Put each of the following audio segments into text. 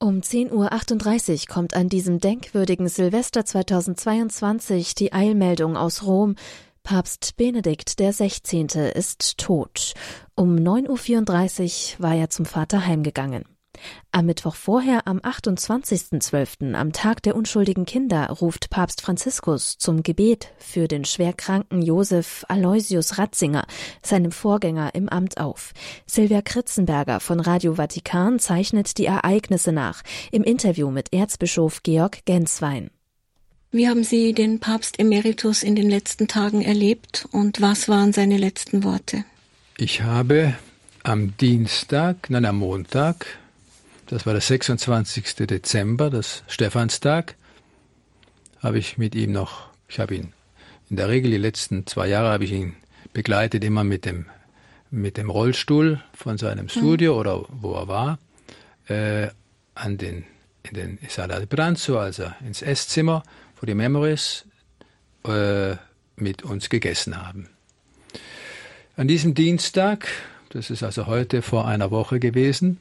Um 10.38 Uhr kommt an diesem denkwürdigen Silvester 2022 die Eilmeldung aus Rom. Papst Benedikt XVI. ist tot. Um 9.34 Uhr war er zum Vater heimgegangen. Am Mittwoch vorher, am 28.12., am Tag der unschuldigen Kinder, ruft Papst Franziskus zum Gebet für den schwerkranken Josef Aloysius Ratzinger, seinem Vorgänger im Amt auf. Silvia Kritzenberger von Radio Vatikan zeichnet die Ereignisse nach im Interview mit Erzbischof Georg Genswein. Wie haben Sie den Papst Emeritus in den letzten Tagen erlebt und was waren seine letzten Worte? Ich habe am Dienstag, nein, am Montag, das war der 26. Dezember, das Stephanstag, habe ich mit ihm noch, ich habe ihn in der Regel die letzten zwei Jahre habe ich ihn begleitet immer mit dem mit dem Rollstuhl von seinem mhm. Studio mhm. oder wo er war äh, an den in den Sala de Pranzo, also ins Esszimmer, wo die Memories äh, mit uns gegessen haben. An diesem Dienstag, das ist also heute vor einer Woche gewesen,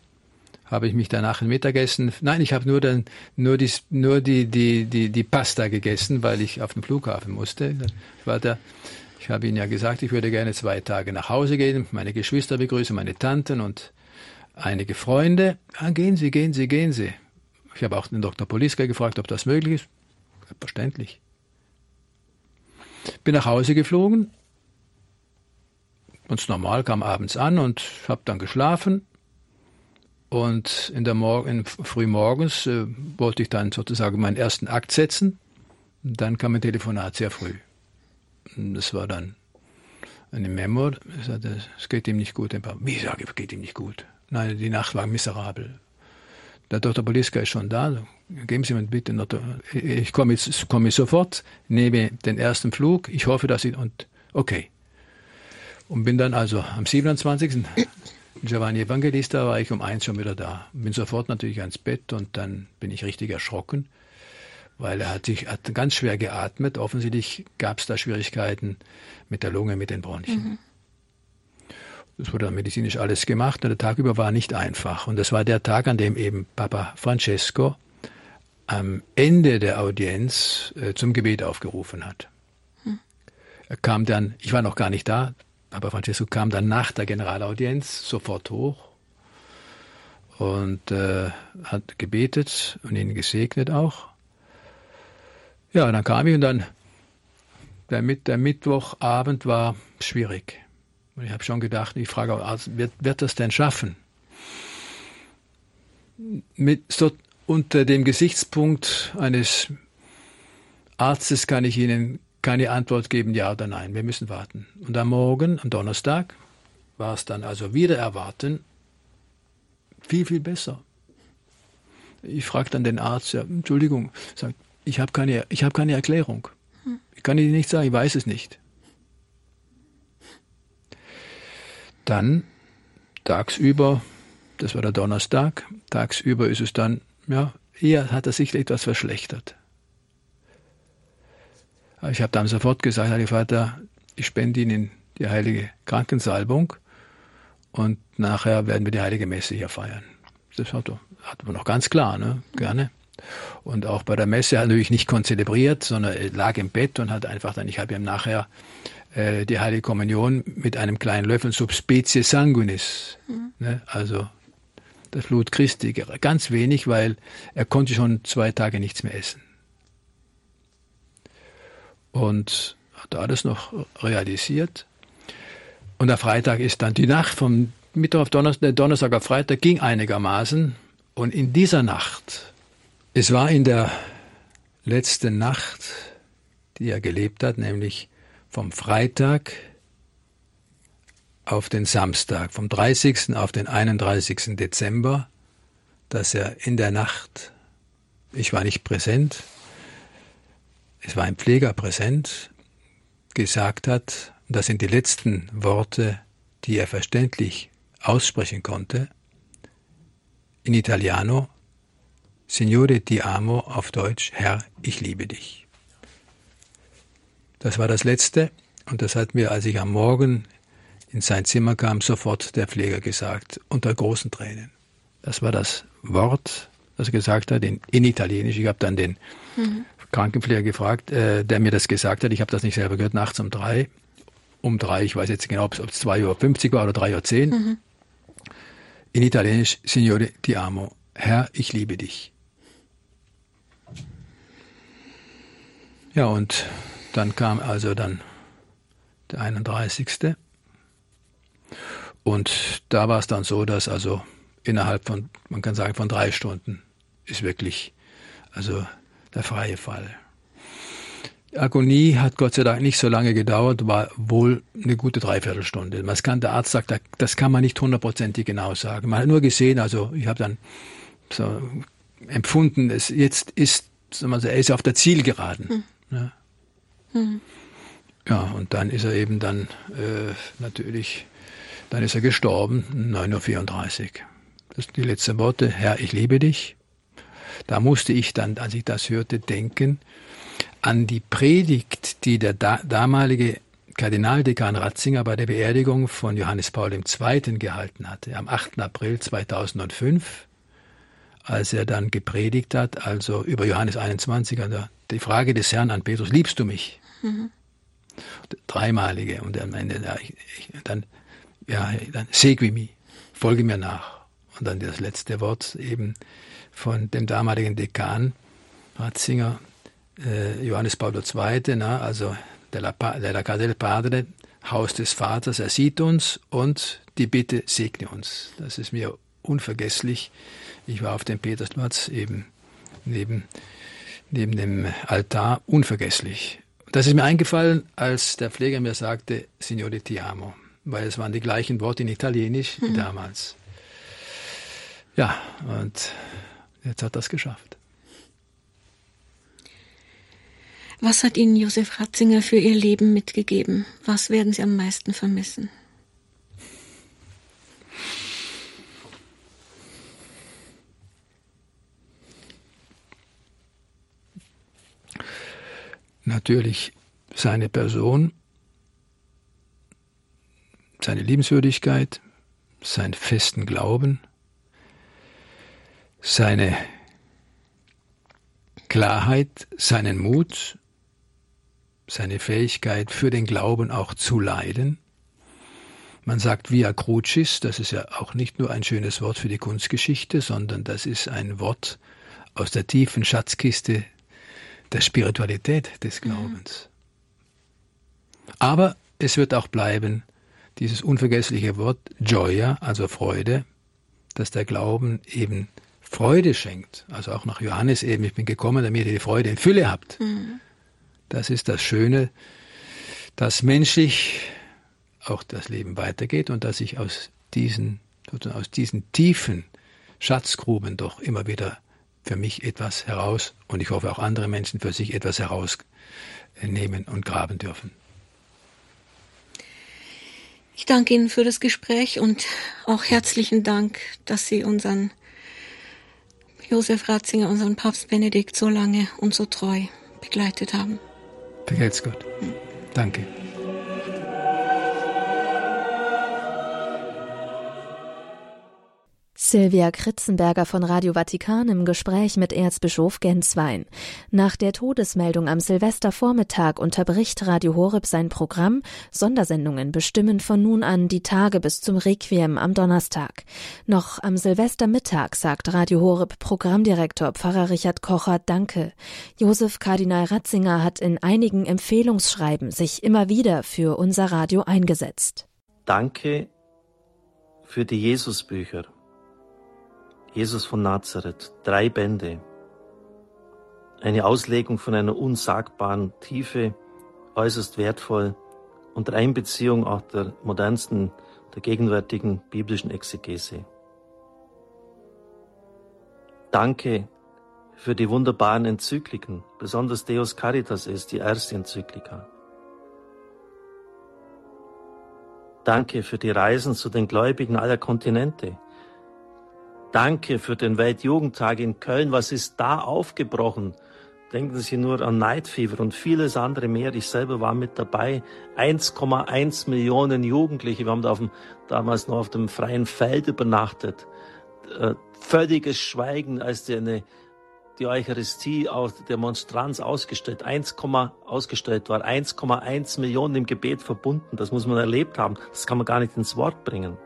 habe ich mich danach ein Mittagessen, nein, ich habe nur dann nur die nur die die die die Pasta gegessen, weil ich auf den Flughafen musste. Ich war da ich habe Ihnen ja gesagt, ich würde gerne zwei Tage nach Hause gehen, meine Geschwister begrüßen, meine Tanten und einige Freunde. Ja, gehen Sie, gehen Sie, gehen Sie. Ich habe auch den Dr. Poliska gefragt, ob das möglich ist. Selbstverständlich. Bin nach Hause geflogen. Ganz normal, kam abends an und habe dann geschlafen. Und in der Morgen, frühmorgens äh, wollte ich dann sozusagen meinen ersten Akt setzen. Dann kam ein Telefonat sehr früh. Das war dann eine Memo. Es geht ihm nicht gut. Wie sage ich, es geht ihm nicht gut? Nein, die Nacht war miserabel. Der Dr. Poliska ist schon da. Geben Sie mir bitte noch, ich komme jetzt, sofort, nehme den ersten Flug. Ich hoffe, dass Sie, und, okay. Und bin dann also am 27. Giovanni Evangelista war ich um eins schon wieder da. Bin sofort natürlich ans Bett und dann bin ich richtig erschrocken, weil er hat sich hat ganz schwer geatmet. Offensichtlich gab es da Schwierigkeiten mit der Lunge, mit den Bronchien. Mhm. Das wurde dann medizinisch alles gemacht und der Tag über war nicht einfach. Und das war der Tag, an dem eben Papa Francesco am Ende der Audienz äh, zum Gebet aufgerufen hat. Hm. Er kam dann, ich war noch gar nicht da, aber Francesco kam dann nach der Generalaudienz sofort hoch und äh, hat gebetet und ihn gesegnet auch. Ja, dann kam ich und dann der, der Mittwochabend war schwierig. Und ich habe schon gedacht, ich frage auch, also, wird, wird das denn schaffen? Mit, so unter dem Gesichtspunkt eines Arztes kann ich Ihnen keine Antwort geben, ja oder nein. Wir müssen warten. Und am Morgen, am Donnerstag, war es dann also wieder erwarten, viel, viel besser. Ich frage dann den Arzt, ja, Entschuldigung, sagt, ich habe keine, hab keine Erklärung. Ich kann Ihnen nicht sagen, ich weiß es nicht. Dann tagsüber, das war der Donnerstag, tagsüber ist es dann, ja, eher hat er sich etwas verschlechtert. Ich habe dann sofort gesagt, Heilige Vater, ich spende Ihnen die heilige Krankensalbung und nachher werden wir die heilige Messe hier feiern. Das hat, hat man noch ganz klar, ne? gerne. Und auch bei der Messe hat er natürlich nicht konzelebriert, sondern er lag im Bett und hat einfach dann, ich habe ihm nachher äh, die heilige Kommunion mit einem kleinen Löffel Subspecie sanguinis, mhm. ne? also das Blut Christi, ganz wenig, weil er konnte schon zwei Tage nichts mehr essen und hat alles noch realisiert. Und der Freitag ist dann die Nacht vom Mittwoch auf Donnerstag, Donnerstag auf Freitag ging einigermaßen. Und in dieser Nacht, es war in der letzten Nacht, die er gelebt hat, nämlich vom Freitag auf den Samstag, vom 30. auf den 31. Dezember, dass er in der Nacht, ich war nicht präsent, es war ein Pfleger präsent, gesagt hat, und das sind die letzten Worte, die er verständlich aussprechen konnte, in Italiano, Signore ti amo, auf Deutsch, Herr, ich liebe dich. Das war das Letzte, und das hat mir, als ich am Morgen in sein Zimmer kam, sofort der Pfleger gesagt, unter großen Tränen. Das war das Wort, dass er gesagt hat, in, in Italienisch. Ich habe dann den mhm. Krankenpfleger gefragt, äh, der mir das gesagt hat. Ich habe das nicht selber gehört, nachts um drei. Um drei, ich weiß jetzt genau, ob es 2.50 Uhr war oder 3.10 Uhr. Mhm. In Italienisch, Signore ti amo. Herr, ich liebe dich. Ja, und dann kam also dann der 31. Und da war es dann so, dass also innerhalb von, man kann sagen, von drei Stunden ist wirklich also der freie Fall. Die Agonie hat Gott sei Dank nicht so lange gedauert, war wohl eine gute Dreiviertelstunde. Man kann, der Arzt sagt, das kann man nicht hundertprozentig genau sagen. Man hat nur gesehen, also ich habe dann so empfunden, es jetzt ist, er ist auf der Zielgeraden. Hm. Ja. Hm. ja, und dann ist er eben dann äh, natürlich dann ist er gestorben, 9.34 Uhr. Das sind die letzten Worte, Herr, ich liebe dich. Da musste ich dann, als ich das hörte, denken an die Predigt, die der da damalige Kardinaldekan Ratzinger bei der Beerdigung von Johannes Paul II. gehalten hatte, am 8. April 2005, als er dann gepredigt hat, also über Johannes 21, also die Frage des Herrn an Petrus, liebst du mich? Mhm. Dreimalige. Und am Ende, ja, ich, ich, dann ja, dann segui mi, folge mir nach. Und dann das letzte Wort eben von dem damaligen Dekan Ratzinger, äh, Johannes Paul II., na, also della, della Casa del Padre, Haus des Vaters, er sieht uns und die Bitte segne uns. Das ist mir unvergesslich. Ich war auf dem Petersplatz eben neben, neben dem Altar, unvergesslich. Das ist mir eingefallen, als der Pfleger mir sagte, Signore ti amo weil es waren die gleichen Worte in Italienisch wie mhm. damals. Ja, und jetzt hat das geschafft. Was hat Ihnen Josef Ratzinger für Ihr Leben mitgegeben? Was werden Sie am meisten vermissen? Natürlich seine Person, seine Liebenswürdigkeit, seinen festen Glauben, seine Klarheit, seinen Mut, seine Fähigkeit für den Glauben auch zu leiden. Man sagt via crucis, das ist ja auch nicht nur ein schönes Wort für die Kunstgeschichte, sondern das ist ein Wort aus der tiefen Schatzkiste der Spiritualität des Glaubens. Aber es wird auch bleiben, dieses unvergessliche Wort Joya, also Freude, dass der Glauben eben Freude schenkt. Also auch nach Johannes eben, ich bin gekommen, damit ihr die Freude in Fülle habt. Mhm. Das ist das Schöne, dass menschlich auch das Leben weitergeht und dass ich aus diesen, aus diesen tiefen Schatzgruben doch immer wieder für mich etwas heraus und ich hoffe auch andere Menschen für sich etwas herausnehmen und graben dürfen. Ich danke Ihnen für das Gespräch und auch herzlichen Dank, dass Sie unseren Josef Ratzinger, unseren Papst Benedikt so lange und so treu begleitet haben. Vergelt's Gott. Danke. Silvia Kritzenberger von Radio Vatikan im Gespräch mit Erzbischof Genswein. Nach der Todesmeldung am Silvestervormittag unterbricht Radio Horeb sein Programm. Sondersendungen bestimmen von nun an die Tage bis zum Requiem am Donnerstag. Noch am Silvestermittag sagt Radio Horeb Programmdirektor Pfarrer Richard Kocher Danke. Josef Kardinal Ratzinger hat in einigen Empfehlungsschreiben sich immer wieder für unser Radio eingesetzt. Danke für die Jesusbücher Jesus von Nazareth, drei Bände. Eine Auslegung von einer unsagbaren Tiefe, äußerst wertvoll unter Einbeziehung auch der modernsten, der gegenwärtigen biblischen Exegese. Danke für die wunderbaren Enzykliken, besonders Deus Caritas ist die erste Enzyklika. Danke für die Reisen zu den Gläubigen aller Kontinente, Danke für den Weltjugendtag in Köln. Was ist da aufgebrochen? Denken Sie nur an Night Fever und vieles andere mehr. Ich selber war mit dabei. 1,1 Millionen Jugendliche. Wir haben da auf dem, damals noch auf dem freien Feld übernachtet. Äh, völliges Schweigen, als die, eine, die Eucharistie aus der Monstranz ausgestellt, 1, ausgestellt war, 1,1 Millionen im Gebet verbunden. Das muss man erlebt haben. Das kann man gar nicht ins Wort bringen.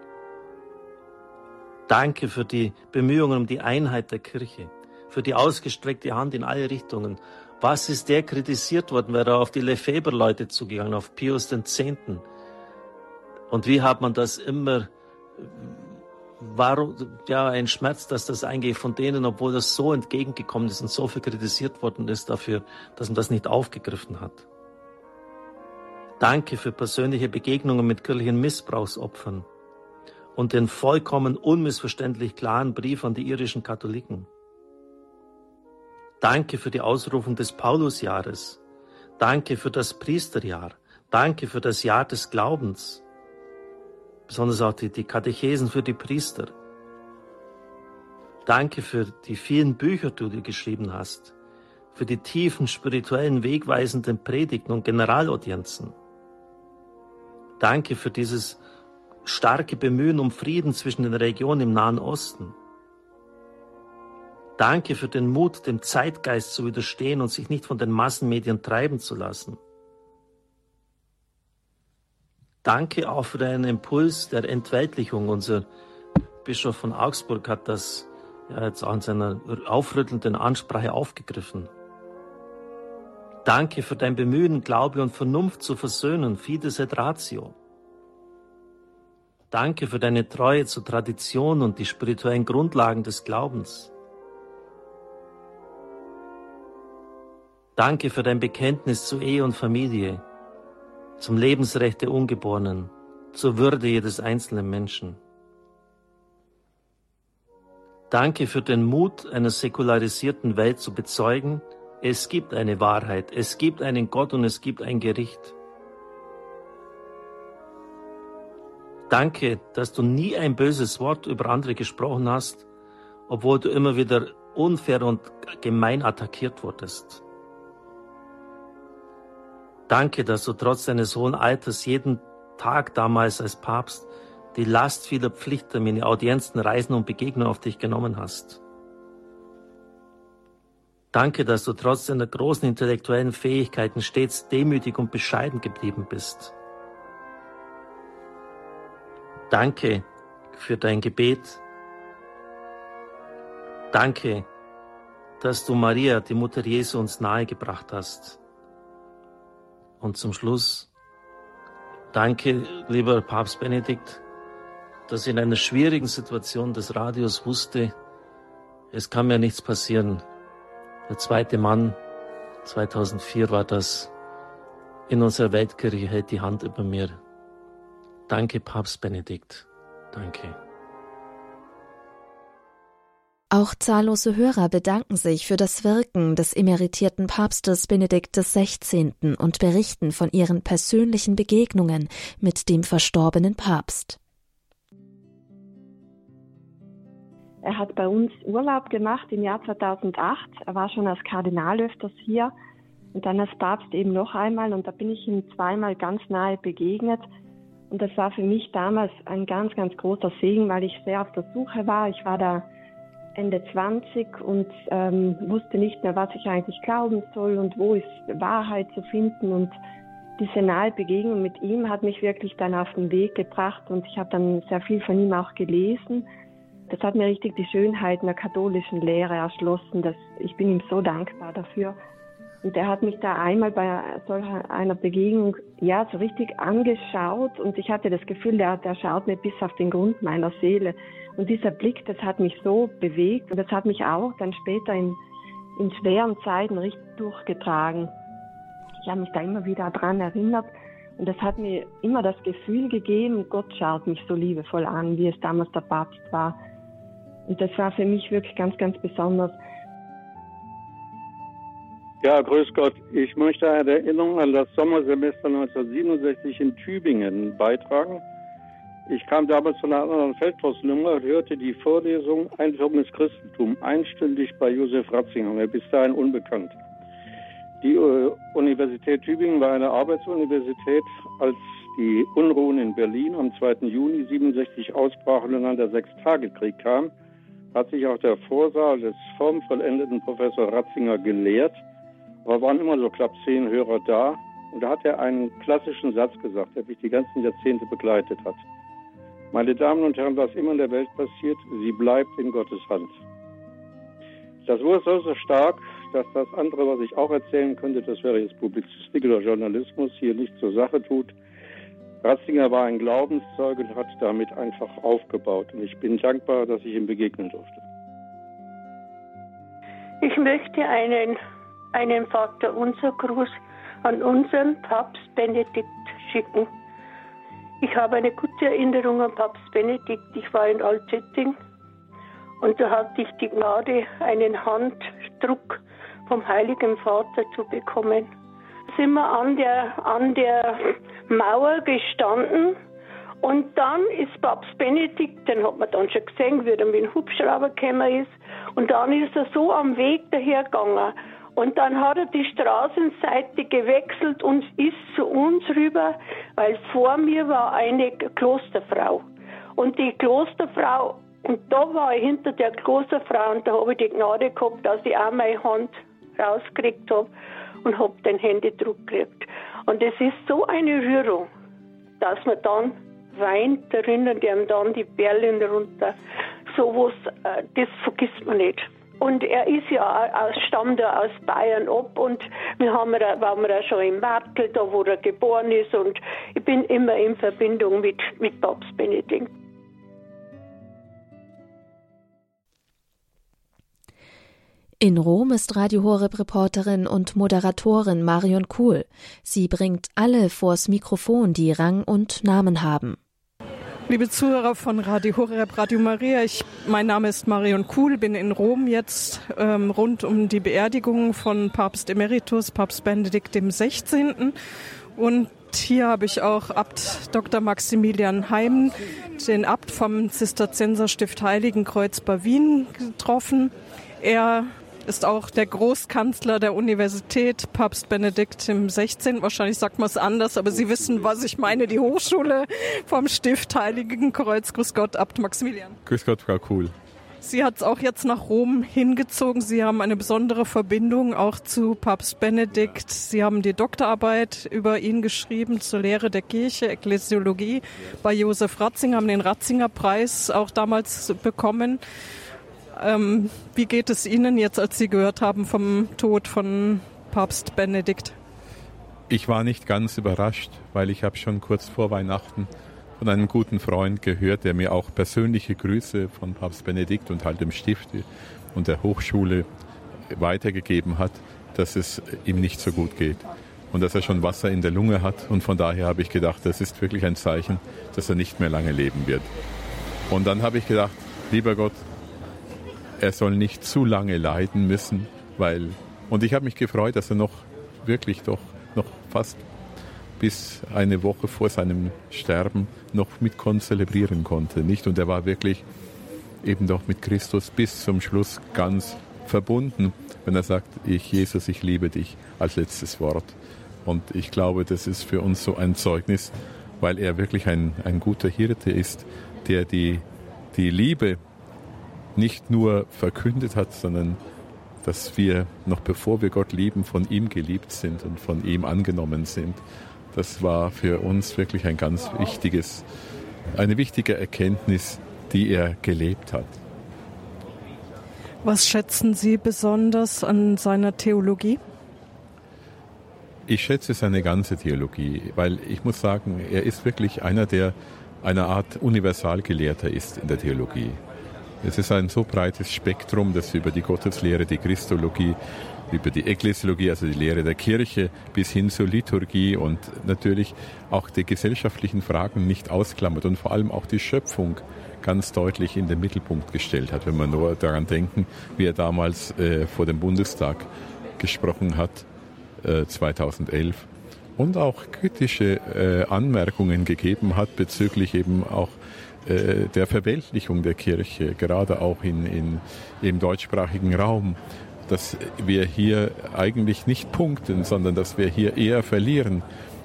Danke für die Bemühungen um die Einheit der Kirche, für die ausgestreckte Hand in alle Richtungen. Was ist der kritisiert worden, weil er auf die Lefebvre-Leute zugegangen, auf Pius X. Und wie hat man das immer, warum, ja, ein Schmerz, dass das eigentlich von denen, obwohl das so entgegengekommen ist und so viel kritisiert worden ist dafür, dass man das nicht aufgegriffen hat. Danke für persönliche Begegnungen mit kirchlichen Missbrauchsopfern und den vollkommen unmissverständlich klaren Brief an die irischen Katholiken. Danke für die Ausrufung des Paulusjahres. Danke für das Priesterjahr. Danke für das Jahr des Glaubens. Besonders auch die, die Katechesen für die Priester. Danke für die vielen Bücher, die du geschrieben hast. Für die tiefen spirituellen, wegweisenden Predigten und Generalaudienzen. Danke für dieses starke Bemühen um Frieden zwischen den Regionen im Nahen Osten. Danke für den Mut, dem Zeitgeist zu widerstehen und sich nicht von den Massenmedien treiben zu lassen. Danke auch für deinen Impuls der Entweltlichung. Unser Bischof von Augsburg hat das ja, jetzt auch in seiner aufrüttelnden Ansprache aufgegriffen. Danke für dein Bemühen, Glaube und Vernunft zu versöhnen. Fides et ratio. Danke für deine Treue zur Tradition und die spirituellen Grundlagen des Glaubens. Danke für dein Bekenntnis zu Ehe und Familie, zum Lebensrecht der Ungeborenen, zur Würde jedes einzelnen Menschen. Danke für den Mut, einer säkularisierten Welt zu bezeugen, es gibt eine Wahrheit, es gibt einen Gott und es gibt ein Gericht. Danke, dass du nie ein böses Wort über andere gesprochen hast, obwohl du immer wieder unfair und gemein attackiert wurdest. Danke, dass du trotz deines hohen Alters jeden Tag damals als Papst die Last vieler Pflichttermine, Audienzen, Reisen und Begegnungen auf dich genommen hast. Danke, dass du trotz deiner großen intellektuellen Fähigkeiten stets demütig und bescheiden geblieben bist. Danke für dein Gebet. Danke, dass du Maria, die Mutter Jesu, uns nahegebracht hast. Und zum Schluss, danke, lieber Papst Benedikt, dass in einer schwierigen Situation des Radios wusste, es kann mir nichts passieren. Der zweite Mann, 2004 war das, in unserer Weltkirche hält die Hand über mir. Danke, Papst Benedikt. Danke. Auch zahllose Hörer bedanken sich für das Wirken des emeritierten Papstes Benedikt XVI. und berichten von ihren persönlichen Begegnungen mit dem verstorbenen Papst. Er hat bei uns Urlaub gemacht im Jahr 2008. Er war schon als Kardinal öfters hier und dann als Papst eben noch einmal und da bin ich ihm zweimal ganz nahe begegnet. Und das war für mich damals ein ganz, ganz großer Segen, weil ich sehr auf der Suche war. Ich war da Ende 20 und ähm, wusste nicht mehr, was ich eigentlich glauben soll und wo ist Wahrheit zu finden. Und diese nahe Begegnung mit ihm hat mich wirklich dann auf den Weg gebracht und ich habe dann sehr viel von ihm auch gelesen. Das hat mir richtig die Schönheit einer katholischen Lehre erschlossen. Das, ich bin ihm so dankbar dafür. Und er hat mich da einmal bei solch einer Begegnung ja so richtig angeschaut und ich hatte das Gefühl, der, der schaut mir bis auf den Grund meiner Seele. Und dieser Blick, das hat mich so bewegt und das hat mich auch dann später in, in schweren Zeiten richtig durchgetragen. Ich habe mich da immer wieder dran erinnert und das hat mir immer das Gefühl gegeben, Gott schaut mich so liebevoll an, wie es damals der Papst war. Und das war für mich wirklich ganz, ganz besonders. Ja, grüß Gott. Ich möchte eine Erinnerung an das Sommersemester 1967 in Tübingen beitragen. Ich kam damals von einer anderen Feldpostnummer und hörte die Vorlesung Einführung ins Christentum einstündig bei Josef Ratzinger, mir bis dahin unbekannt. Die äh, Universität Tübingen war eine Arbeitsuniversität. Als die Unruhen in Berlin am 2. Juni 67 ausbrachen und dann der Sechstagekrieg kam, hat sich auch der Vorsaal des formvollendeten Professor Ratzinger gelehrt. Aber waren immer so knapp zehn Hörer da. Und da hat er einen klassischen Satz gesagt, der mich die ganzen Jahrzehnte begleitet hat. Meine Damen und Herren, was immer in der Welt passiert, sie bleibt in Gottes Hand. Das wurde so, so stark, dass das andere, was ich auch erzählen könnte, das wäre jetzt Publizistik oder Journalismus, hier nicht zur Sache tut. Ratzinger war ein Glaubenszeuge und hat damit einfach aufgebaut. Und ich bin dankbar, dass ich ihm begegnen durfte. Ich möchte einen, einen Vater unser Gruß an unseren Papst Benedikt schicken. Ich habe eine gute Erinnerung an Papst Benedikt. Ich war in Altötting und da hatte ich die Gnade, einen Handdruck vom Heiligen Vater zu bekommen. Da sind wir an der, an der Mauer gestanden und dann ist Papst Benedikt, den hat man dann schon gesehen, wie er mit dem Hubschrauber gekommen ist. Und dann ist er so am Weg dahergegangen. Und dann hat er die Straßenseite gewechselt und ist zu uns rüber, weil vor mir war eine Klosterfrau. Und die Klosterfrau, und da war ich hinter der Klosterfrau und da habe ich die Gnade gehabt, dass ich auch meine Hand rausgekriegt habe und habe den Händedruck gekriegt. Und es ist so eine Rührung, dass man dann weint darin und ihm dann die Perlen runter. So was, äh, das vergisst man nicht. Und er ist ja aus, stammt ja aus Bayern ab und wir haben ja, waren wir schon im Martel, da wo er geboren ist und ich bin immer in Verbindung mit, mit Papst Benedikt. In Rom ist Radio Horeb Reporterin und Moderatorin Marion Kuhl. Sie bringt alle vors Mikrofon, die Rang und Namen haben. Liebe Zuhörer von Radio Horeb, Radio Maria, ich, mein Name ist Marion Kuhl, bin in Rom jetzt ähm, rund um die Beerdigung von Papst Emeritus, Papst Benedikt 16. Und hier habe ich auch Abt Dr. Maximilian Heim, den Abt vom Zisterzienserstift Heiligenkreuz bei Wien getroffen. Er ist auch der Großkanzler der Universität, Papst Benedikt im 16. Wahrscheinlich sagt man es anders, aber Sie wissen, was ich meine. Die Hochschule vom Stift Heiligen Kreuz. Grüß Gott, Abt Maximilian. Grüß Gott, Frau Kuhl. Sie hat es auch jetzt nach Rom hingezogen. Sie haben eine besondere Verbindung auch zu Papst Benedikt. Sie haben die Doktorarbeit über ihn geschrieben zur Lehre der Kirche, Ekklesiologie bei Josef Ratzinger, haben den Ratzinger Preis auch damals bekommen. Ähm, wie geht es Ihnen jetzt, als Sie gehört haben vom Tod von Papst Benedikt? Ich war nicht ganz überrascht, weil ich habe schon kurz vor Weihnachten von einem guten Freund gehört, der mir auch persönliche Grüße von Papst Benedikt und halt dem Stift und der Hochschule weitergegeben hat, dass es ihm nicht so gut geht und dass er schon Wasser in der Lunge hat. Und von daher habe ich gedacht, das ist wirklich ein Zeichen, dass er nicht mehr lange leben wird. Und dann habe ich gedacht, lieber Gott, er soll nicht zu lange leiden müssen, weil und ich habe mich gefreut, dass er noch wirklich doch noch fast bis eine Woche vor seinem Sterben noch mit konzelebrieren konnte, nicht? Und er war wirklich eben doch mit Christus bis zum Schluss ganz verbunden, wenn er sagt, ich Jesus, ich liebe dich als letztes Wort. Und ich glaube, das ist für uns so ein Zeugnis, weil er wirklich ein, ein guter Hirte ist, der die, die Liebe nicht nur verkündet hat, sondern dass wir noch bevor wir Gott lieben, von ihm geliebt sind und von ihm angenommen sind. Das war für uns wirklich ein ganz wichtiges, eine wichtige Erkenntnis, die er gelebt hat. Was schätzen Sie besonders an seiner Theologie? Ich schätze seine ganze Theologie, weil ich muss sagen, er ist wirklich einer, der eine Art Universalgelehrter ist in der Theologie. Es ist ein so breites Spektrum, das über die Gotteslehre, die Christologie, über die Ekklesiologie, also die Lehre der Kirche, bis hin zur Liturgie und natürlich auch die gesellschaftlichen Fragen nicht ausklammert und vor allem auch die Schöpfung ganz deutlich in den Mittelpunkt gestellt hat, wenn wir nur daran denken, wie er damals äh, vor dem Bundestag gesprochen hat, äh, 2011 und auch kritische äh, Anmerkungen gegeben hat bezüglich eben auch äh, der Verweltlichung der Kirche, gerade auch in, in, im deutschsprachigen Raum, dass wir hier eigentlich nicht punkten, sondern dass wir hier eher verlieren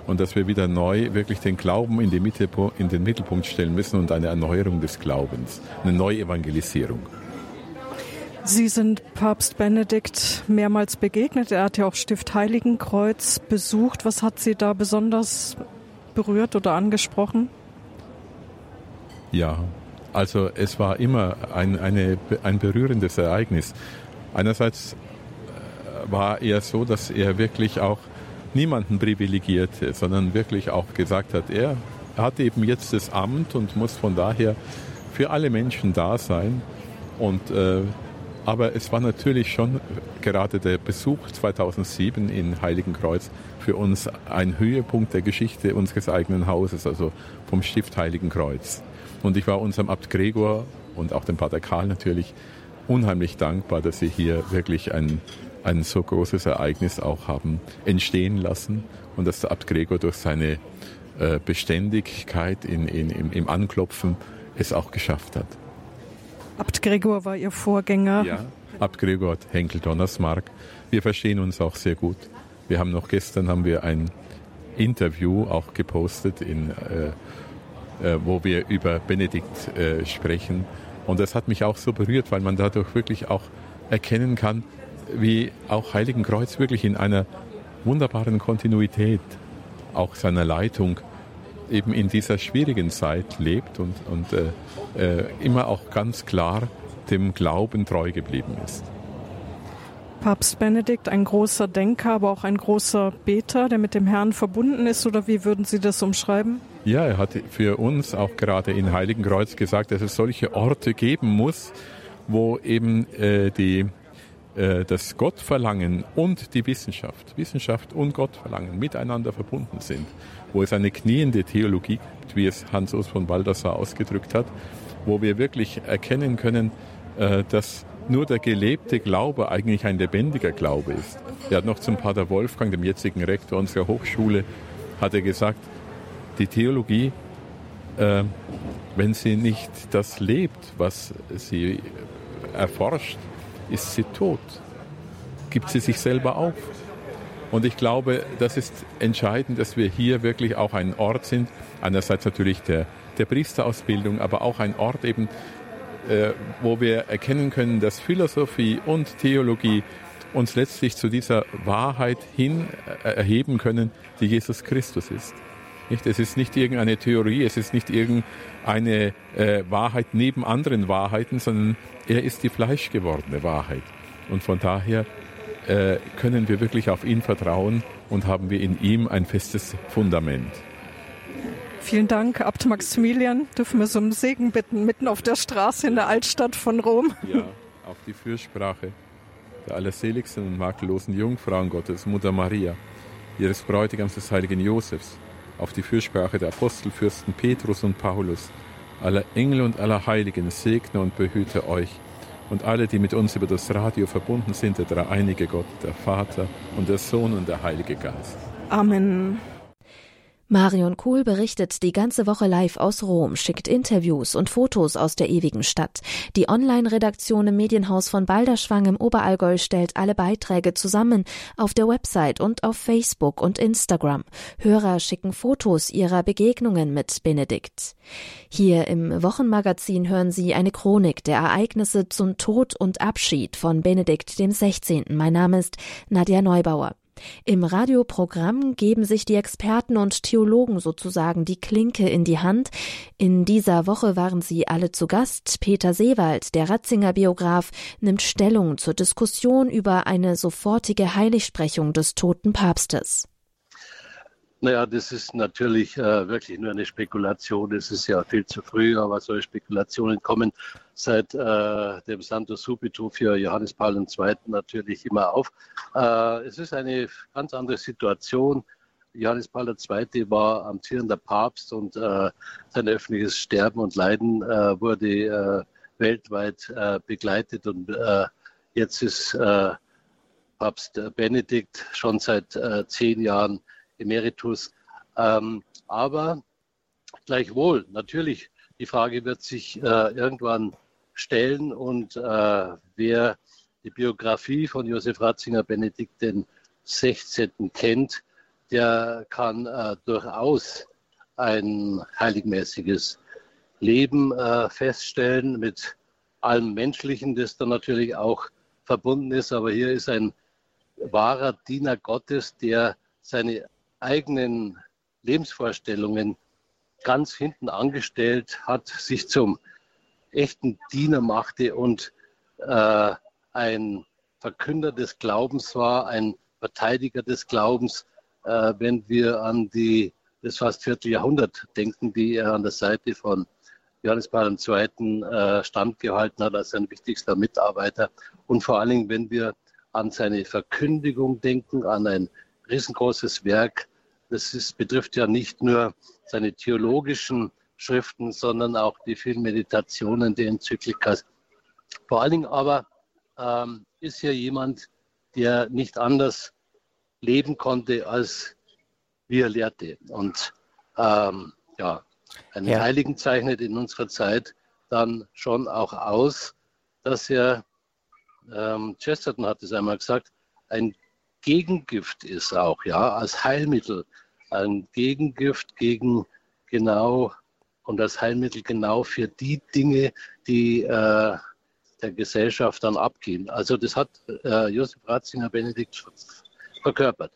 und dass wir wieder neu wirklich den Glauben in, die Mitte, in den Mittelpunkt stellen müssen und eine Erneuerung des Glaubens, eine Neuevangelisierung. Sie sind Papst Benedikt mehrmals begegnet. Er hat ja auch Stift Heiligenkreuz besucht. Was hat Sie da besonders berührt oder angesprochen? Ja, also es war immer ein, eine, ein berührendes Ereignis. Einerseits äh, war er so, dass er wirklich auch niemanden privilegierte, sondern wirklich auch gesagt hat, er hat eben jetzt das Amt und muss von daher für alle Menschen da sein. Und, äh, aber es war natürlich schon gerade der Besuch 2007 in Heiligenkreuz für uns ein Höhepunkt der Geschichte unseres eigenen Hauses, also vom Stift Heiligenkreuz. Und ich war unserem Abt Gregor und auch dem Pater Karl natürlich unheimlich dankbar, dass sie hier wirklich ein ein so großes Ereignis auch haben entstehen lassen und dass der Abt Gregor durch seine äh, Beständigkeit in, in, im, im Anklopfen es auch geschafft hat. Abt Gregor war Ihr Vorgänger. Ja, Abt Gregor Henkel Donnersmark. Wir verstehen uns auch sehr gut. Wir haben noch gestern haben wir ein Interview auch gepostet, in, äh, wo wir über Benedikt äh, sprechen. Und das hat mich auch so berührt, weil man dadurch wirklich auch erkennen kann, wie auch Heiligenkreuz wirklich in einer wunderbaren Kontinuität auch seiner Leitung eben in dieser schwierigen Zeit lebt und, und äh, äh, immer auch ganz klar dem Glauben treu geblieben ist. Papst Benedikt, ein großer Denker, aber auch ein großer Beter, der mit dem Herrn verbunden ist, oder wie würden Sie das umschreiben? Ja, er hat für uns auch gerade in Heiligenkreuz gesagt, dass es solche Orte geben muss, wo eben äh, die äh, das Gottverlangen und die Wissenschaft, Wissenschaft und Gottverlangen miteinander verbunden sind, wo es eine kniende Theologie gibt, wie es Hans-Urs von Baldassar ausgedrückt hat, wo wir wirklich erkennen können, äh, dass nur der gelebte Glaube eigentlich ein lebendiger Glaube ist. Er hat noch zum Pater Wolfgang, dem jetzigen Rektor unserer Hochschule, hat er gesagt, die Theologie, äh, wenn sie nicht das lebt, was sie erforscht, ist sie tot, gibt sie sich selber auf. Und ich glaube, das ist entscheidend, dass wir hier wirklich auch ein Ort sind, einerseits natürlich der, der Priesterausbildung, aber auch ein Ort eben, äh, wo wir erkennen können, dass Philosophie und Theologie uns letztlich zu dieser Wahrheit hin äh, erheben können, die Jesus Christus ist. Nicht? Es ist nicht irgendeine Theorie, es ist nicht irgendeine äh, Wahrheit neben anderen Wahrheiten, sondern er ist die fleischgewordene Wahrheit. Und von daher äh, können wir wirklich auf ihn vertrauen und haben wir in ihm ein festes Fundament. Vielen Dank, Abt Maximilian. Dürfen wir so um Segen bitten, mitten auf der Straße in der Altstadt von Rom? Ja, auf die Fürsprache der allerseligsten und makellosen Jungfrauen Gottes, Mutter Maria, ihres Bräutigams des heiligen Josefs, auf die Fürsprache der Apostelfürsten Petrus und Paulus, aller Engel und aller Heiligen segne und behüte euch und alle, die mit uns über das Radio verbunden sind, der dreieinige Gott, der Vater und der Sohn und der Heilige Geist. Amen. Marion Kuhl berichtet die ganze Woche live aus Rom, schickt Interviews und Fotos aus der ewigen Stadt. Die Online-Redaktion im Medienhaus von Balderschwang im Oberallgäu stellt alle Beiträge zusammen auf der Website und auf Facebook und Instagram. Hörer schicken Fotos ihrer Begegnungen mit Benedikt. Hier im Wochenmagazin hören Sie eine Chronik der Ereignisse zum Tod und Abschied von Benedikt dem 16. Mein Name ist Nadja Neubauer. Im Radioprogramm geben sich die Experten und Theologen sozusagen die Klinke in die Hand. In dieser Woche waren sie alle zu Gast. Peter Seewald, der Ratzinger Biograf, nimmt Stellung zur Diskussion über eine sofortige Heiligsprechung des toten Papstes. Naja, das ist natürlich äh, wirklich nur eine Spekulation. Es ist ja viel zu früh, aber solche Spekulationen kommen seit äh, dem Santo Subito für Johannes Paul II. natürlich immer auf. Äh, es ist eine ganz andere Situation. Johannes Paul II. war amtierender Papst und äh, sein öffentliches Sterben und Leiden äh, wurde äh, weltweit begleitet und jetzt ist Papst Benedikt schon seit zehn Jahren Emeritus. Ähm, aber gleichwohl, natürlich, die Frage wird sich äh, irgendwann stellen und äh, wer die Biografie von Josef Ratzinger Benedikt den 16. kennt, der kann äh, durchaus ein heiligmäßiges Leben äh, feststellen mit allem Menschlichen, das dann natürlich auch verbunden ist. Aber hier ist ein wahrer Diener Gottes, der seine eigenen Lebensvorstellungen ganz hinten angestellt hat, sich zum echten Diener machte und äh, ein Verkünder des Glaubens war, ein Verteidiger des Glaubens, äh, wenn wir an die, das fast Vierteljahrhundert denken, die er an der Seite von Johannes Paul II. Äh, standgehalten hat als sein wichtigster Mitarbeiter. Und vor allen Dingen, wenn wir an seine Verkündigung denken, an ein riesengroßes Werk. Das ist, betrifft ja nicht nur seine theologischen Schriften, sondern auch die vielen Meditationen, die Enzyklikas. Vor allen Dingen aber ähm, ist hier jemand, der nicht anders leben konnte, als wie er lehrte. Und ähm, ja, einen ja. Heiligen zeichnet in unserer Zeit dann schon auch aus, dass er, ähm, Chesterton hat es einmal gesagt, ein Gegengift ist auch, ja, als Heilmittel. Ein Gegengift gegen genau und als Heilmittel genau für die Dinge, die äh, der Gesellschaft dann abgehen. Also das hat äh, Josef Ratzinger Benedikt verkörpert.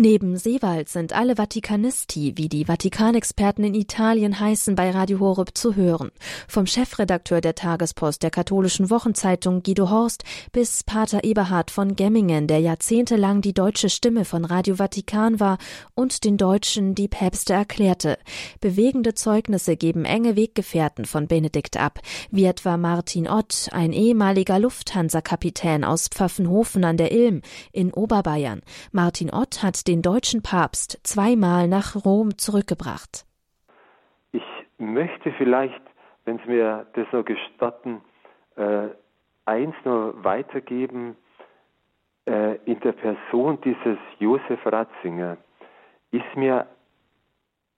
Neben Seewald sind alle Vatikanisti, wie die Vatikanexperten in Italien heißen, bei Radio Horeb zu hören. Vom Chefredakteur der Tagespost der katholischen Wochenzeitung Guido Horst bis Pater Eberhard von Gemmingen, der jahrzehntelang die deutsche Stimme von Radio Vatikan war und den Deutschen die Päpste erklärte. Bewegende Zeugnisse geben enge Weggefährten von Benedikt ab, wie etwa Martin Ott, ein ehemaliger Lufthansa-Kapitän aus Pfaffenhofen an der Ilm in Oberbayern. Martin Ott hat den deutschen Papst zweimal nach Rom zurückgebracht. Ich möchte vielleicht, wenn Sie mir das noch gestatten, äh, eins nur weitergeben. Äh, in der Person dieses Josef Ratzinger ist mir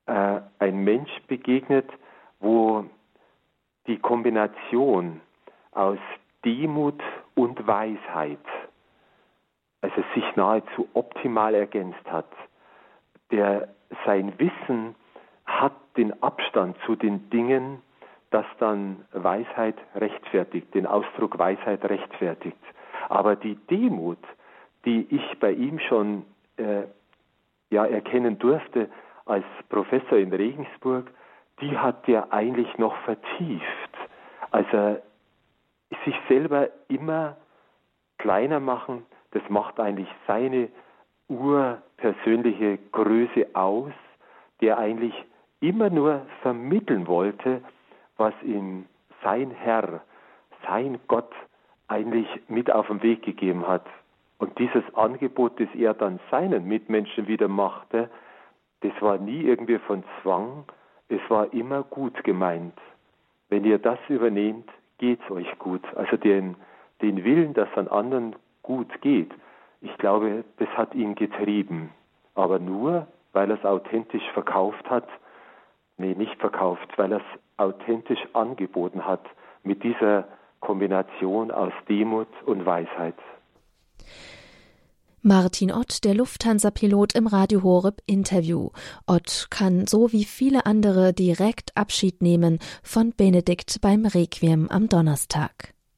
äh, ein Mensch begegnet, wo die Kombination aus Demut und Weisheit also sich nahezu optimal ergänzt hat, der sein Wissen hat den Abstand zu den Dingen, das dann Weisheit rechtfertigt, den Ausdruck Weisheit rechtfertigt. Aber die Demut, die ich bei ihm schon äh, ja, erkennen durfte als Professor in Regensburg, die hat er eigentlich noch vertieft. Also sich selber immer kleiner machen, das macht eigentlich seine urpersönliche Größe aus, der eigentlich immer nur vermitteln wollte, was ihm sein Herr, sein Gott eigentlich mit auf den Weg gegeben hat. Und dieses Angebot, das er dann seinen Mitmenschen wieder machte, das war nie irgendwie von Zwang, es war immer gut gemeint. Wenn ihr das übernehmt, geht's euch gut. Also den, den Willen, dass an anderen gut geht. Ich glaube, das hat ihn getrieben. Aber nur, weil er es authentisch verkauft hat, nee, nicht verkauft, weil er es authentisch angeboten hat mit dieser Kombination aus Demut und Weisheit. Martin Ott, der Lufthansa-Pilot im Radio Horeb Interview. Ott kann so wie viele andere direkt Abschied nehmen von Benedikt beim Requiem am Donnerstag.